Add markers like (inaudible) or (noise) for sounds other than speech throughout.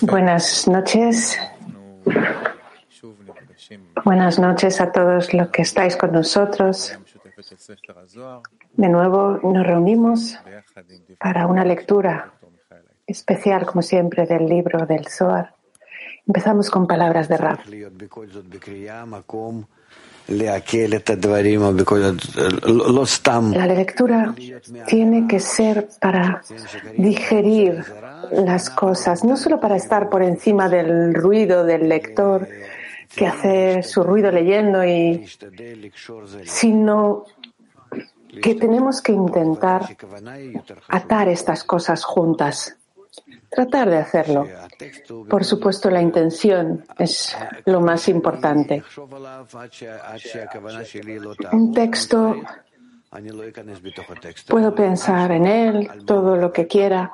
Buenas noches. Buenas noches a todos los que estáis con nosotros. De nuevo nos reunimos para una lectura especial, como siempre, del libro del Zohar. Empezamos con palabras de Rab. La lectura tiene que ser para digerir las cosas, no solo para estar por encima del ruido del lector que hace su ruido leyendo, y, sino que tenemos que intentar atar estas cosas juntas tratar de hacerlo. Por supuesto, la intención es lo más importante. Un texto, puedo pensar en él todo lo que quiera,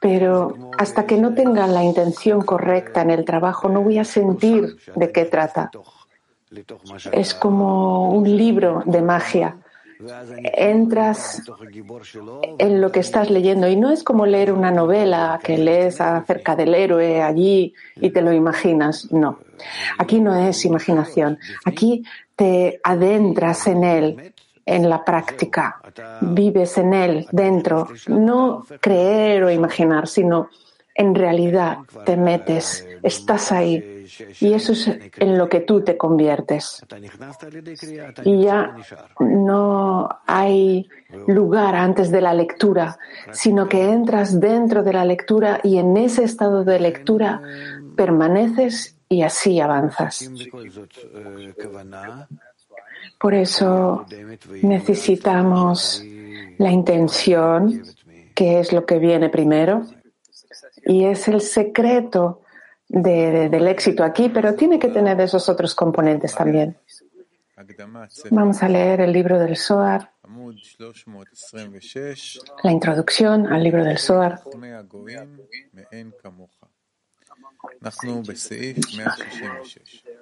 pero hasta que no tenga la intención correcta en el trabajo, no voy a sentir de qué trata. Es como un libro de magia entras en lo que estás leyendo. Y no es como leer una novela que lees acerca del héroe allí y te lo imaginas, no. Aquí no es imaginación, aquí te adentras en él, en la práctica, vives en él, dentro, no creer o imaginar, sino en realidad te metes, estás ahí y eso es en lo que tú te conviertes. Y ya no hay lugar antes de la lectura, sino que entras dentro de la lectura y en ese estado de lectura permaneces y así avanzas. Por eso necesitamos la intención, que es lo que viene primero, y es el secreto del éxito aquí, pero tiene que tener esos otros componentes también. Vamos a leer el libro del Zohar, la introducción al libro del Zohar.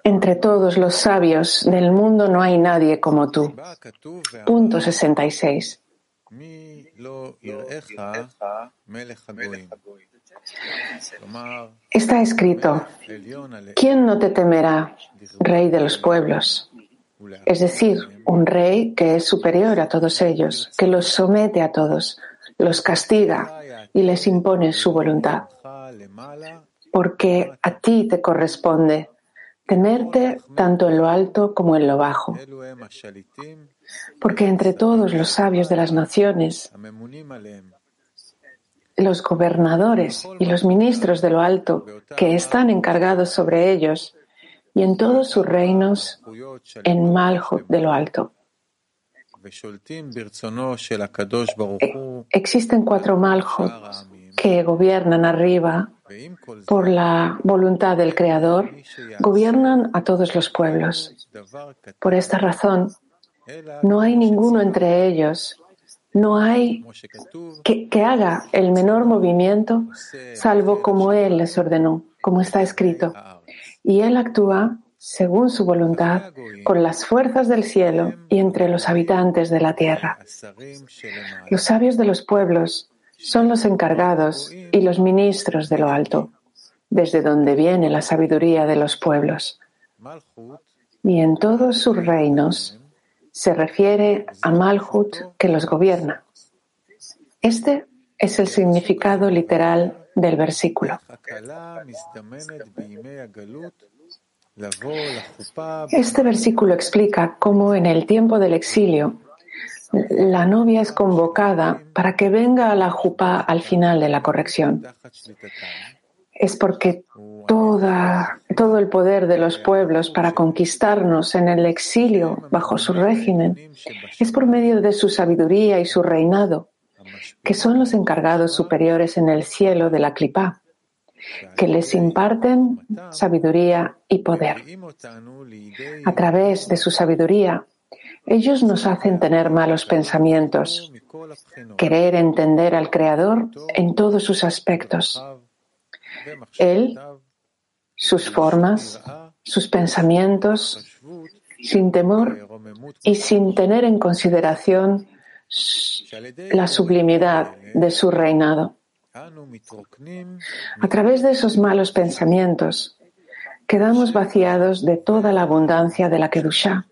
Entre todos los sabios del mundo no hay nadie como tú. Punto 66. Está escrito, ¿quién no te temerá, rey de los pueblos? Es decir, un rey que es superior a todos ellos, que los somete a todos, los castiga y les impone su voluntad. Porque a ti te corresponde tenerte tanto en lo alto como en lo bajo. Porque entre todos los sabios de las naciones los gobernadores y los ministros de lo alto que están encargados sobre ellos y en todos sus reinos en Malhut de lo alto. E, existen cuatro Malhut que gobiernan arriba por la voluntad del Creador, gobiernan a todos los pueblos. Por esta razón, no hay ninguno entre ellos no hay que, haga el menor movimiento salvo como Él les ordenó, como está escrito. Y Él actúa según su voluntad con las fuerzas del cielo y entre los habitantes de la tierra. Los sabios de los pueblos son los encargados y los ministros de lo alto, desde donde viene la sabiduría de los pueblos. Y en todos sus reinos se refiere a Malhut que los gobierna. Este es el significado literal del versículo. Este versículo explica cómo en el tiempo del exilio la novia es convocada para que venga a la jupa al final de la corrección es porque toda, todo el poder de los pueblos para conquistarnos en el exilio bajo su régimen es por medio de su sabiduría y su reinado, que son los encargados superiores en el cielo de la clipa, que les imparten sabiduría y poder. A través de su sabiduría, ellos nos hacen tener malos pensamientos, querer entender al Creador en todos sus aspectos él, sus formas, sus pensamientos, sin temor y sin tener en consideración la sublimidad de su reinado. A través de esos malos pensamientos, quedamos vaciados de toda la abundancia de la Kedushá.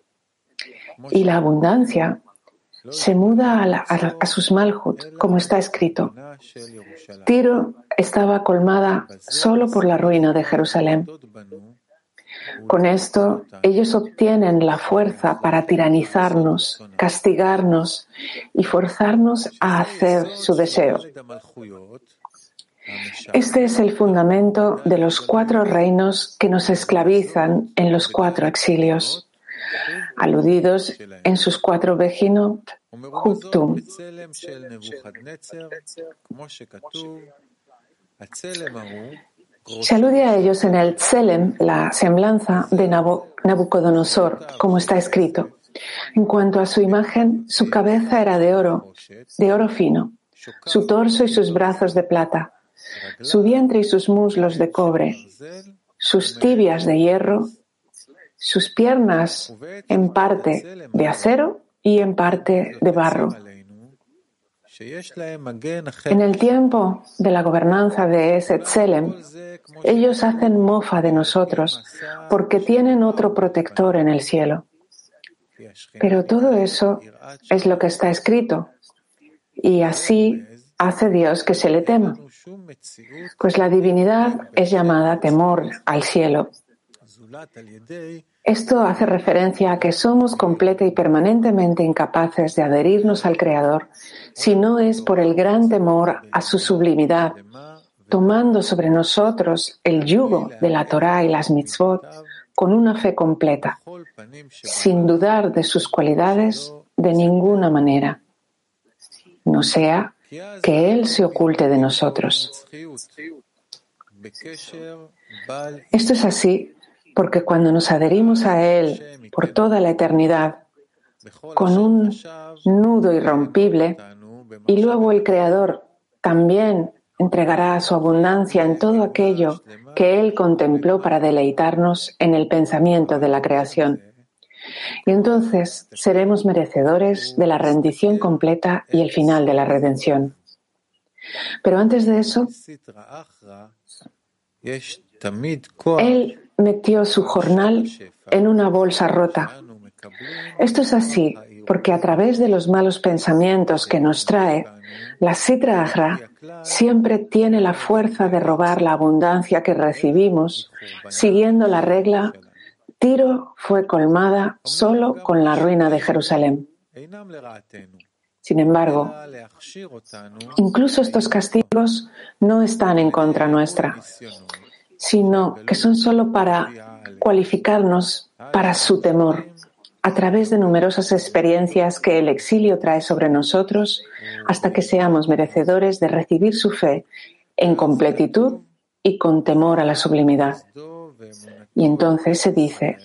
Y la abundancia se muda a, sus malhut, como está escrito. Tiro estaba colmada solo por la ruina de Jerusalén. Con esto, ellos obtienen la fuerza para tiranizarnos, castigarnos y forzarnos a hacer su deseo. Este es el fundamento de los cuatro reinos que nos esclavizan en los cuatro exilios, aludidos en sus cuatro Bejinot, Huptum. Se alude a ellos en el Tselem, la semblanza de Nabucodonosor, como está escrito. En cuanto a su imagen, su cabeza era de oro, de oro fino, su torso y sus brazos de plata, su vientre y sus muslos de cobre, sus tibias de hierro, sus piernas en parte de acero y en parte de barro. En el tiempo de la gobernanza de Esetzelem, ellos hacen mofa de nosotros porque tienen otro protector en el cielo. Pero todo eso es lo que está escrito. Y así hace Dios que se le tema. Pues la divinidad es llamada temor al cielo. Esto hace referencia a que somos completa y permanentemente incapaces de adherirnos al Creador si no es por el gran temor a su sublimidad, tomando sobre nosotros el yugo de la Torah y las mitzvot con una fe completa, sin dudar de sus cualidades de ninguna manera, no sea que Él se oculte de nosotros. Esto es así porque cuando nos adherimos a Él por toda la eternidad, con un nudo irrompible, y luego el Creador también entregará su abundancia en todo aquello que Él contempló para deleitarnos en el pensamiento de la creación. Y entonces seremos merecedores de la rendición completa y el final de la redención. Pero antes de eso, Él metió su jornal en una bolsa rota. Esto es así porque a través de los malos pensamientos que nos trae, la Sitra Agra siempre tiene la fuerza de robar la abundancia que recibimos, siguiendo la regla Tiro fue colmada solo con la ruina de Jerusalén. Sin embargo, incluso estos castigos no están en contra nuestra sino que son solo para cualificarnos para su temor a través de numerosas experiencias que el exilio trae sobre nosotros hasta que seamos merecedores de recibir su fe en completitud y con temor a la sublimidad. Y entonces se dice,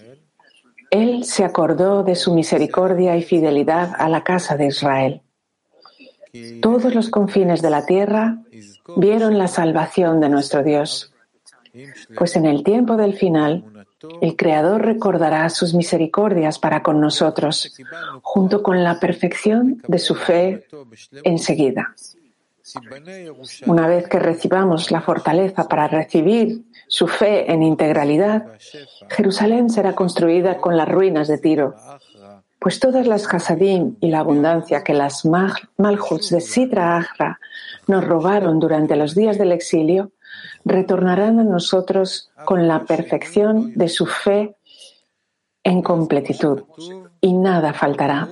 Él se acordó de su misericordia y fidelidad a la casa de Israel. Todos los confines de la tierra vieron la salvación de nuestro Dios pues en el tiempo del final, el Creador recordará sus misericordias para con nosotros, junto con la perfección de su fe enseguida. Una vez que recibamos la fortaleza para recibir su fe en integralidad, Jerusalén será construida con las ruinas de Tiro, pues todas las Hasadim y la abundancia que las Malhuts de Sitra Agra nos robaron durante los días del exilio retornarán a nosotros con la perfección de su fe en completitud y nada faltará.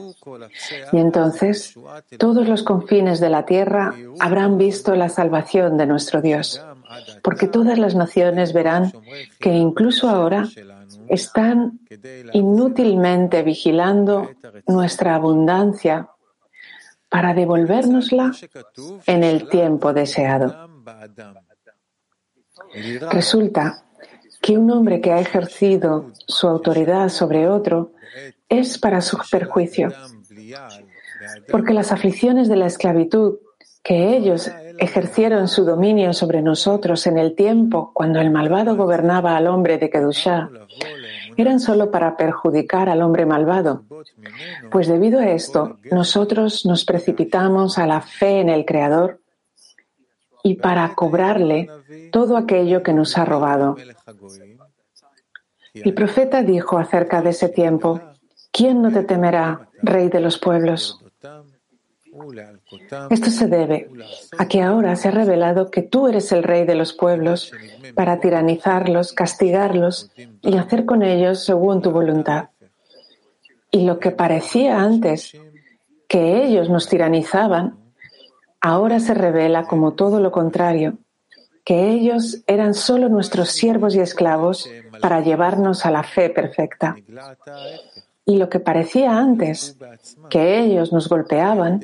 Y entonces todos los confines de la tierra habrán visto la salvación de nuestro Dios, porque todas las naciones verán que incluso ahora están inútilmente vigilando nuestra abundancia para devolvérnosla en el tiempo deseado. Resulta que un hombre que ha ejercido su autoridad sobre otro es para su perjuicio, porque las aflicciones de la esclavitud que ellos ejercieron su dominio sobre nosotros en el tiempo cuando el malvado gobernaba al hombre de Kedushá eran solo para perjudicar al hombre malvado. Pues debido a esto, nosotros nos precipitamos a la fe en el Creador y para cobrarle todo aquello que nos ha robado. El profeta dijo acerca de ese tiempo, ¿quién no te temerá, rey de los pueblos? Esto se debe a que ahora se ha revelado que tú eres el rey de los pueblos para tiranizarlos, castigarlos y hacer con ellos según tu voluntad. Y lo que parecía antes que ellos nos tiranizaban, ahora se revela como todo lo contrario, que ellos eran solo nuestros siervos y esclavos para llevarnos a la fe perfecta. Y lo que parecía antes, que ellos nos golpeaban,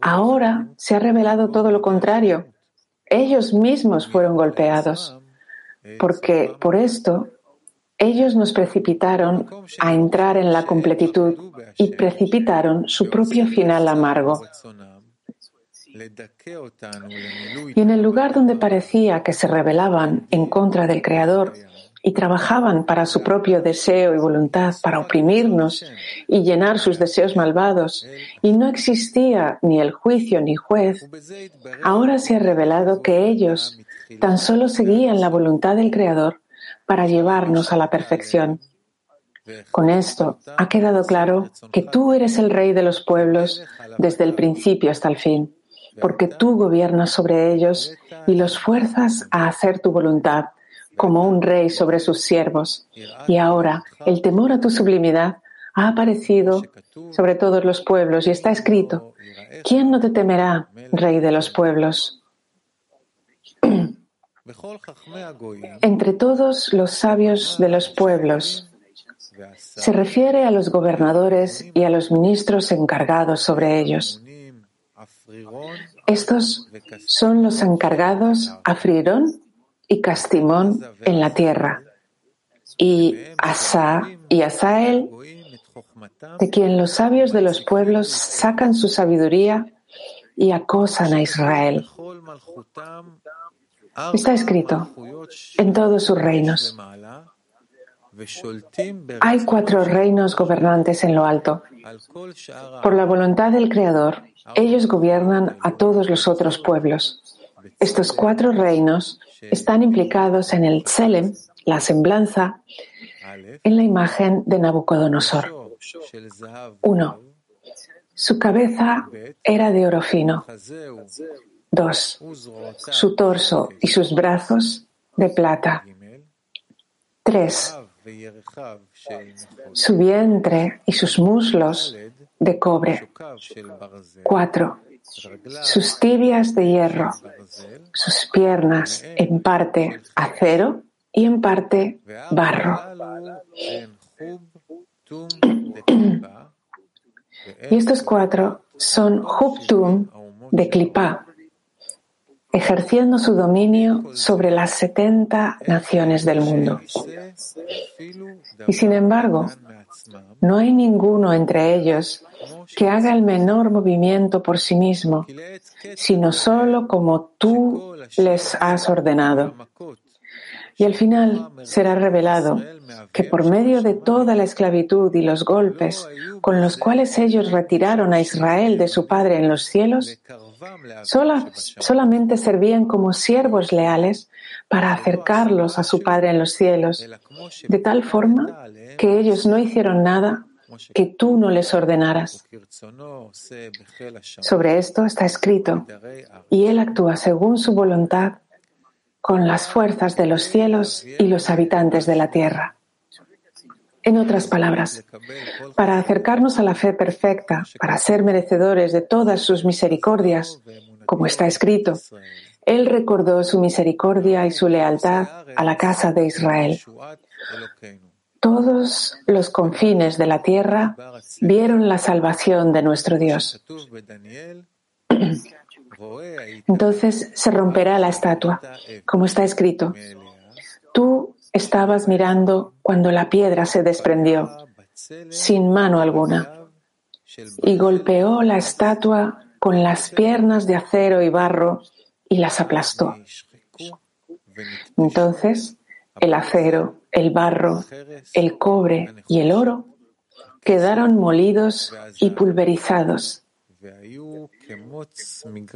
ahora se ha revelado todo lo contrario. Ellos mismos fueron golpeados, porque por esto ellos nos precipitaron a entrar en la completitud y precipitaron su propio final amargo. Y en el lugar donde parecía que se rebelaban en contra del Creador y trabajaban para su propio deseo y voluntad, para oprimirnos y llenar sus deseos malvados, y no existía ni el juicio ni juez, ahora se ha revelado que ellos tan solo seguían la voluntad del Creador para llevarnos a la perfección. Con esto ha quedado claro que tú eres el Rey de los pueblos desde el principio hasta el fin, porque tú gobiernas sobre ellos y los fuerzas a hacer tu voluntad como un rey sobre sus siervos. Y ahora el temor a tu sublimidad ha aparecido sobre todos los pueblos y está escrito, ¿quién no te temerá, rey de los pueblos? (clears throat) Entre todos los sabios de los pueblos, se refiere a los gobernadores y a los ministros encargados sobre ellos. Estos son los encargados a Frirón y Castimón en la tierra, y Asa y Asael, de quien los sabios de los pueblos sacan su sabiduría y acosan a Israel. Está escrito en todos sus reinos. Hay cuatro reinos gobernantes en lo alto. Por la voluntad del Creador, ellos gobiernan a todos los otros pueblos. Estos cuatro reinos están implicados en el Tselem, la semblanza, en la imagen de Nabucodonosor. Uno, su cabeza era de oro fino. Dos, su torso y sus brazos de plata. Tres, su vientre y sus muslos de cobre. Cuatro, sus tibias de hierro, sus piernas en parte acero y en parte barro. (clears throat) Y estos cuatro son Hubtum de Klipá, ejerciendo su dominio sobre las 70 naciones del mundo. Y sin embargo, no hay ninguno entre ellos que haga el menor movimiento por sí mismo, sino solo como tú les has ordenado. Y al final será revelado que por medio de toda la esclavitud y los golpes con los cuales ellos retiraron a Israel de su Padre en los cielos, solamente servían como siervos leales para acercarlos a su Padre en los cielos, de tal forma que ellos no hicieron nada que tú no les ordenaras. Sobre esto está escrito, y Él actúa según su voluntad con las fuerzas de los cielos y los habitantes de la tierra. En otras palabras, para acercarnos a la fe perfecta, para ser merecedores de todas sus misericordias, como está escrito, Él recordó su misericordia y su lealtad a la casa de Israel. Todos los confines de la tierra vieron la salvación de nuestro Dios. Entonces se romperá la estatua, como está escrito. Tú estabas mirando cuando la piedra se desprendió, sin mano alguna, y golpeó la estatua con las piernas de acero y barro y las aplastó. Entonces el acero, el barro, el cobre y el oro quedaron molidos y pulverizados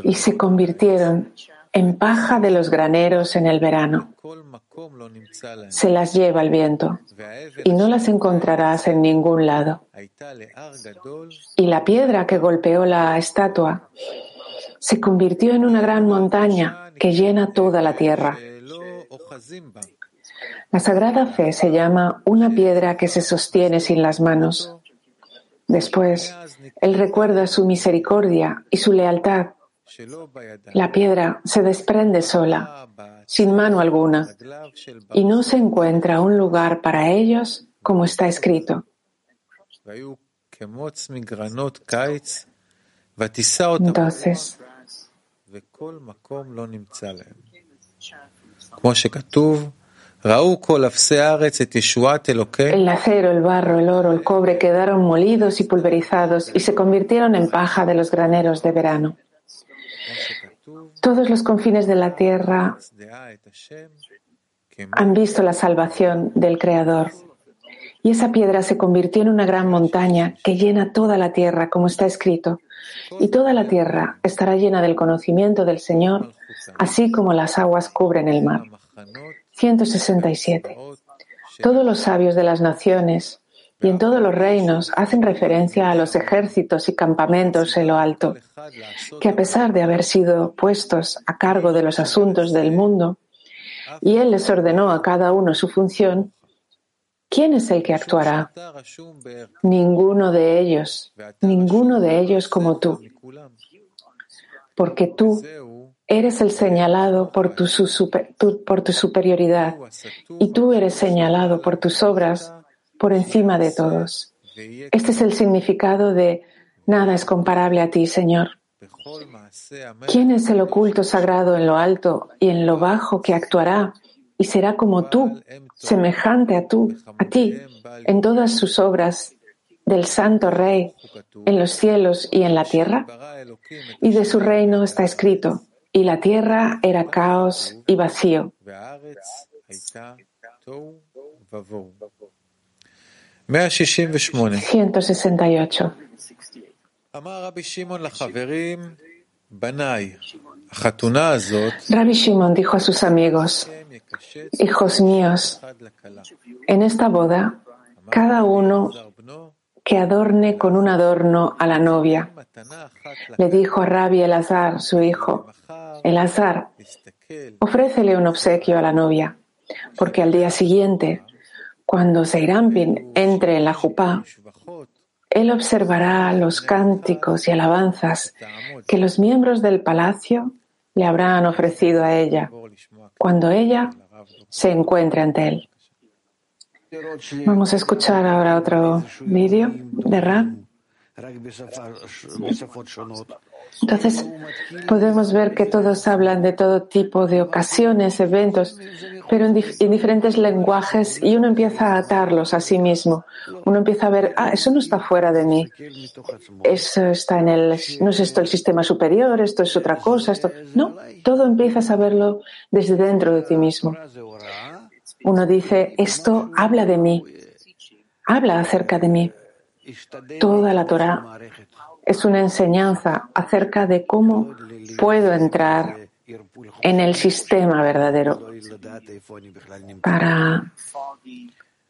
y se convirtieron en paja de los graneros en el verano. Se las lleva el viento y no las encontrarás en ningún lado. Y la piedra que golpeó la estatua se convirtió en una gran montaña que llena toda la tierra. La sagrada fe se llama una piedra que se sostiene sin las manos. Después, Él recuerda su misericordia y su lealtad. La piedra se desprende sola, sin mano alguna, y no se encuentra un lugar para ellos como está escrito. Entonces, el acero, el barro, el oro, el cobre quedaron molidos y pulverizados y se convirtieron en paja de los graneros de verano. Todos los confines de la tierra han visto la salvación del Creador. Y esa piedra se convirtió en una gran montaña que llena toda la tierra, como está escrito. Y toda la tierra estará llena del conocimiento del Señor, así como las aguas cubren el mar. 167. Todos los sabios de las naciones y en todos los reinos hacen referencia a los ejércitos y campamentos en lo alto, que a pesar de haber sido puestos a cargo de los asuntos del mundo, y Él les ordenó a cada uno su función, ¿quién es el que actuará? Ninguno de ellos, ninguno de ellos como tú, porque tú Eres el señalado por tu, superioridad y tú eres señalado por tus obras por encima de todos. Este es el significado de nada es comparable a ti, Señor. ¿Quién es el oculto sagrado en lo alto y en lo bajo que actuará y será como tú, semejante a tú, a ti, en todas sus obras del Santo Rey, en los cielos y en la tierra? Y de su reino está escrito, y la tierra era caos y vacío. 168. Rabbi Shimon dijo a sus amigos, hijos míos, en esta boda, cada uno que adorne con un adorno a la novia. Le dijo a Rabbi Elazar, su hijo, Elazar, ofrécele un obsequio a la novia, porque al día siguiente, cuando Seirampin entre en la jupá, él observará los cánticos y alabanzas que los miembros del palacio le habrán ofrecido a ella, cuando ella se encuentre ante él. Vamos a escuchar ahora otro vídeo de Rab. Entonces, podemos ver que todos hablan de todo tipo de ocasiones, eventos, pero en, diferentes lenguajes y uno empieza a atarlos a sí mismo. Uno empieza a ver, ah, eso no está fuera de mí. Eso está en el, no es esto el sistema superior, esto es otra cosa, esto. No, todo empiezas a verlo desde dentro de ti mismo. Uno dice, esto habla de mí, habla acerca de mí. Toda la Torah es una enseñanza acerca de cómo puedo entrar en el sistema verdadero para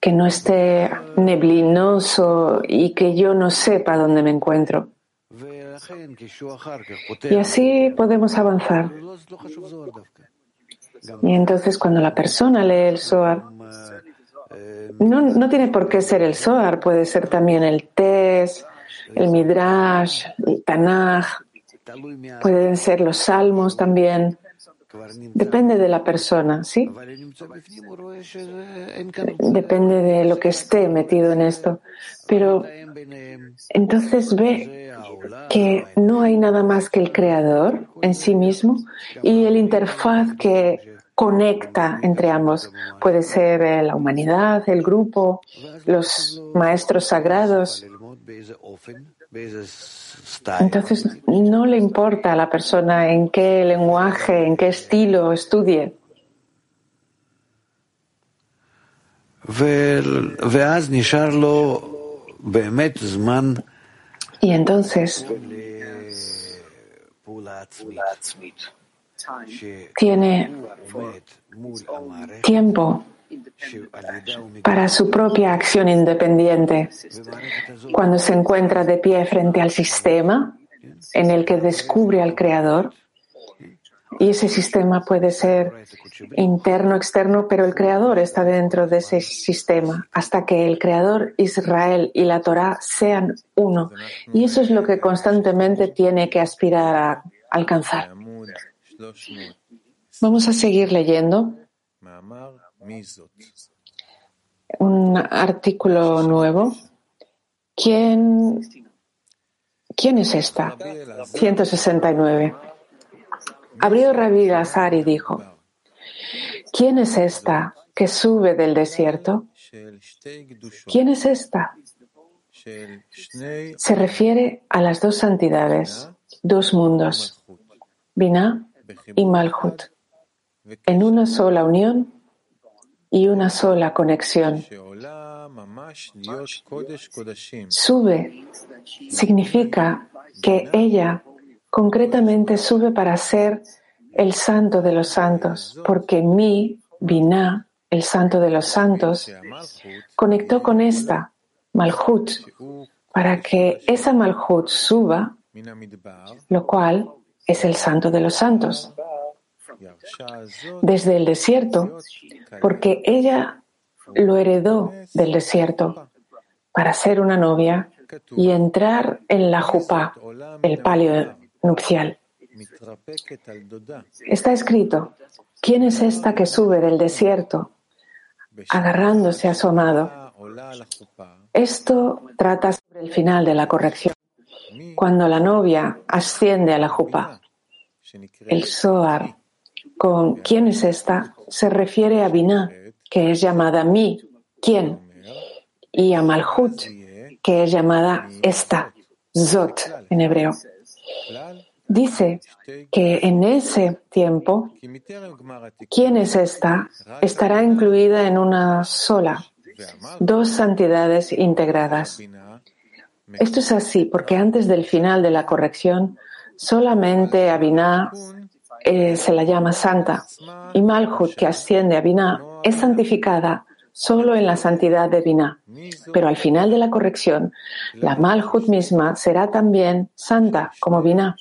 que no esté neblinoso y que yo no sepa dónde me encuentro. Y así podemos avanzar. Y entonces cuando la persona lee el Zohar, no, no tiene por qué ser el Zohar, puede ser también el Tes, el Midrash, el Tanaj, pueden ser los salmos también. Depende de la persona, ¿sí? Depende de lo que esté metido en esto. Pero entonces ve que no hay nada más que el creador en sí mismo y el interfaz que conecta entre ambos. Puede ser la humanidad, el grupo, los maestros sagrados. Entonces, no le importa a la persona en qué lenguaje, en qué estilo estudie. Y entonces tiene tiempo para su propia acción independiente. Cuando se encuentra de pie frente al sistema en el que descubre al Creador, y ese sistema puede ser interno, externo, pero el Creador está dentro de ese sistema hasta que el Creador, Israel y la Torah sean uno. Y eso es lo que constantemente tiene que aspirar a alcanzar. Vamos a seguir leyendo un artículo nuevo. ¿Quién, quién es esta? 169. Abrió Rabí Azar y dijo, ¿quién es esta que sube del desierto? ¿Quién es esta? Se refiere a las dos santidades, dos mundos, Binah y Malhut, en una sola unión y una sola conexión. Sube significa que ella concretamente sube para ser el santo de los santos, porque mi, Binah, el santo de los santos, conectó con esta, Malhut, para que esa Malhut suba, lo cual es el santo de los santos, desde el desierto, porque ella lo heredó del desierto para ser una novia y entrar en la jupá, el palio nupcial. Está escrito, ¿quién es esta que sube del desierto agarrándose a su amado? Esto trata sobre el final de la corrección, cuando la novia asciende a la jupa. El Zohar, con ¿quién es esta? se refiere a Binah, que es llamada mi, ¿quién? Y a Malhut, que es llamada esta, Zot en hebreo. Dice que en ese tiempo, ¿quién es esta? Estará incluida en una sola, dos santidades integradas. Esto es así porque antes del final de la corrección, solamente Abinah eh, se la llama santa y Malhut, que asciende a Binah, es santificada solo en la santidad de Binah. Pero al final de la corrección, la Malhut misma será también santa como Binah.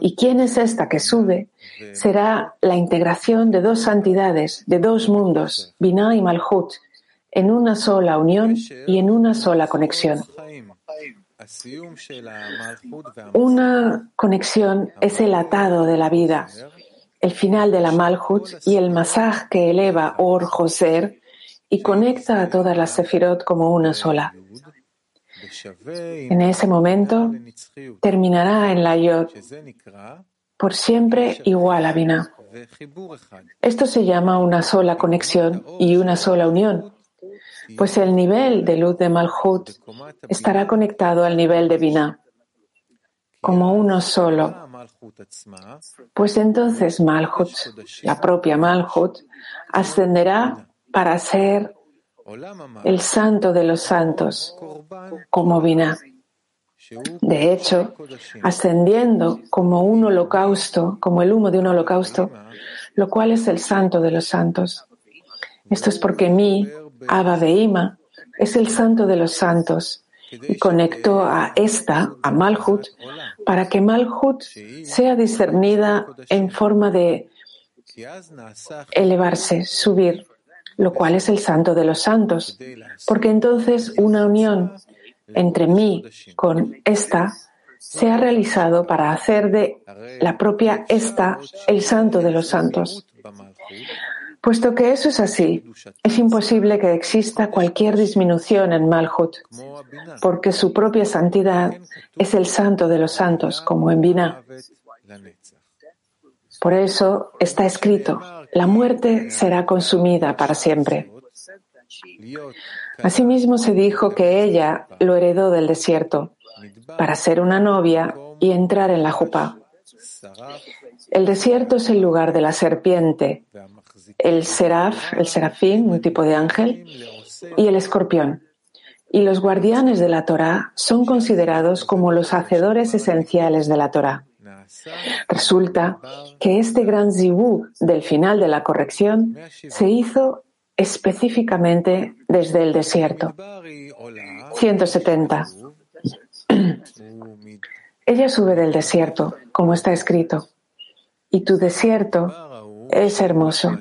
¿Y quién es esta que sube? Será la integración de dos santidades, de dos mundos, Binah y Malhut, en una sola unión y en una sola conexión. Una conexión es el atado de la vida, el final de la Malhut y el masaj que eleva Or Joser y conecta a todas las sefirot como una sola. En ese momento terminará en la Yod, por siempre igual a Binah. Esto se llama una sola conexión y una sola unión, pues el nivel de luz de Malhut estará conectado al nivel de Binah, como uno solo. Pues entonces Malhut, la propia Malhut, ascenderá para ser el santo de los santos, como Binah. De hecho, ascendiendo como un holocausto, como el humo de un holocausto, lo cual es el santo de los santos. Esto es porque mi, Abba es el santo de los santos conectó a esta, a Malhut, para que Malhut sea discernida en forma de elevarse, subir, lo cual es el santo de los santos, porque entonces una unión entre mí con esta se ha realizado para hacer de la propia esta el santo de los santos. Puesto que eso es así, es imposible que exista cualquier disminución en Malhut, porque su propia santidad es el santo de los santos, como en Binah. Por eso está escrito, la muerte será consumida para siempre. Asimismo se dijo que ella lo heredó del desierto para ser una novia y entrar en la jupa. El desierto es el lugar de la serpiente, el seraf, el serafín, un tipo de ángel, y el escorpión. Y los guardianes de la Torah son considerados como los hacedores esenciales de la Torah. Resulta que este gran zibú del final de la corrección se hizo específicamente desde el desierto. 170. Ella sube del desierto, como está escrito, y tu desierto es hermoso.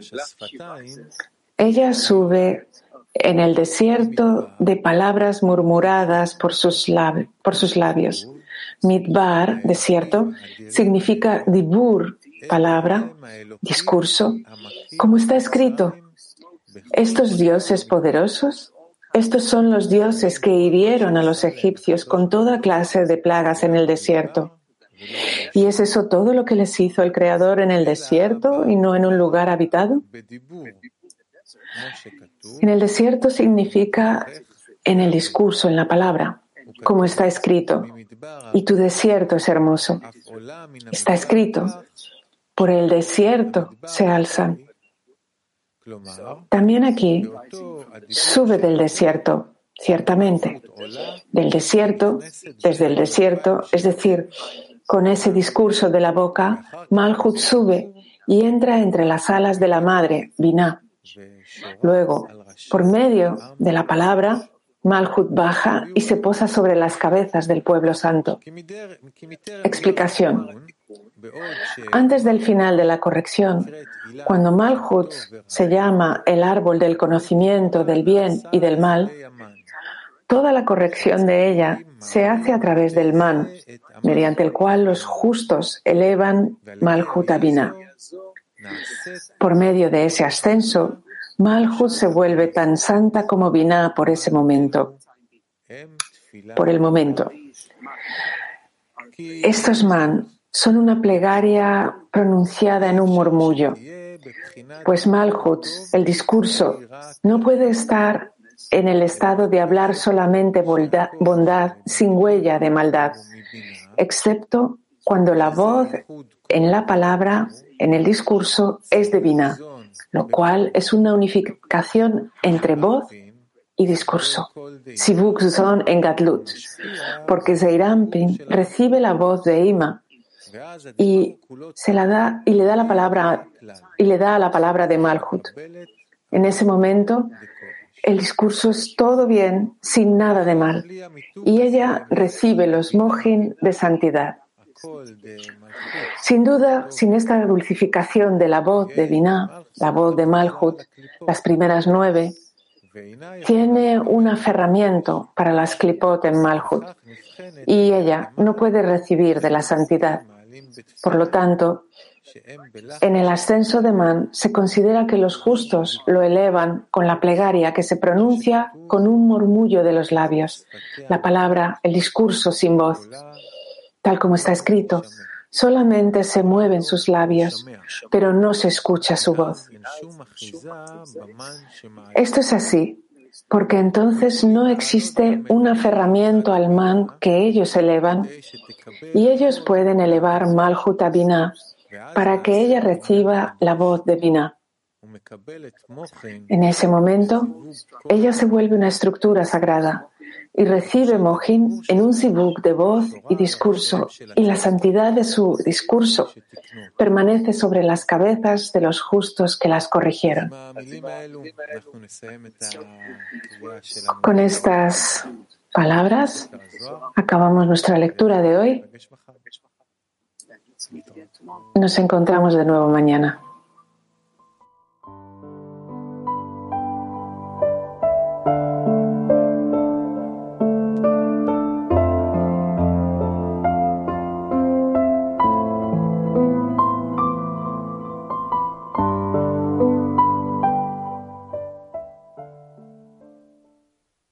Ella sube en el desierto de palabras murmuradas por sus, por sus labios. Midbar, desierto, significa dibur, palabra, discurso, como está escrito. Estos dioses poderosos, estos son los dioses que hirieron a los egipcios con toda clase de plagas en el desierto. ¿Y es eso todo lo que les hizo el Creador en el desierto y no en un lugar habitado? En el desierto significa en el discurso, en la palabra, como está escrito. Y tu desierto es hermoso. Está escrito. Por el desierto se alzan. También aquí sube del desierto, ciertamente. Del desierto, desde el desierto, es decir, con ese discurso de la boca, Malhut sube y entra entre las alas de la madre, Binah. Luego, por medio de la palabra, Malhut baja y se posa sobre las cabezas del pueblo santo. Explicación. Antes del final de la corrección, cuando Malhut se llama el árbol del conocimiento del bien y del mal, toda la corrección de ella se hace a través del man, mediante el cual los justos elevan Malhut Abina. Por medio de ese ascenso, Malhut se vuelve tan santa como Binah por ese momento, por el momento. Estos man son una plegaria pronunciada en un murmullo, pues Malhut, el discurso, no puede estar en el estado de hablar solamente bondad sin huella de maldad, excepto cuando la voz en la palabra, en el discurso, es divina lo cual es una unificación entre voz y discurso. Sivuk Zon en Gatlut, porque Zeirampin recibe la voz de Ima y se la da y le da la palabra y le da la palabra de Malhut. En ese momento el discurso es todo bien, sin nada de mal, y ella recibe los mojin de santidad. Sin duda, sin esta dulcificación de la voz de Binah, la voz de Malhut, las primeras nueve, tiene un aferramiento para las clipot en Malhut y ella no puede recibir de la santidad. Por lo tanto, en el ascenso de Man se considera que los justos lo elevan con la plegaria que se pronuncia con un murmullo de los labios, la palabra, el discurso sin voz, tal como está escrito. Solamente se mueven sus labios, pero no se escucha su voz. Esto es así, porque entonces no existe un aferramiento al man que ellos elevan y ellos pueden elevar Malhut a para que ella reciba la voz de Binah. En ese momento, ella se vuelve una estructura sagrada y recibe Mohin en un sibuk de voz y discurso, y la santidad de su discurso permanece sobre las cabezas de los justos que las corrigieron. Con estas palabras acabamos nuestra lectura de hoy. Nos encontramos de nuevo mañana.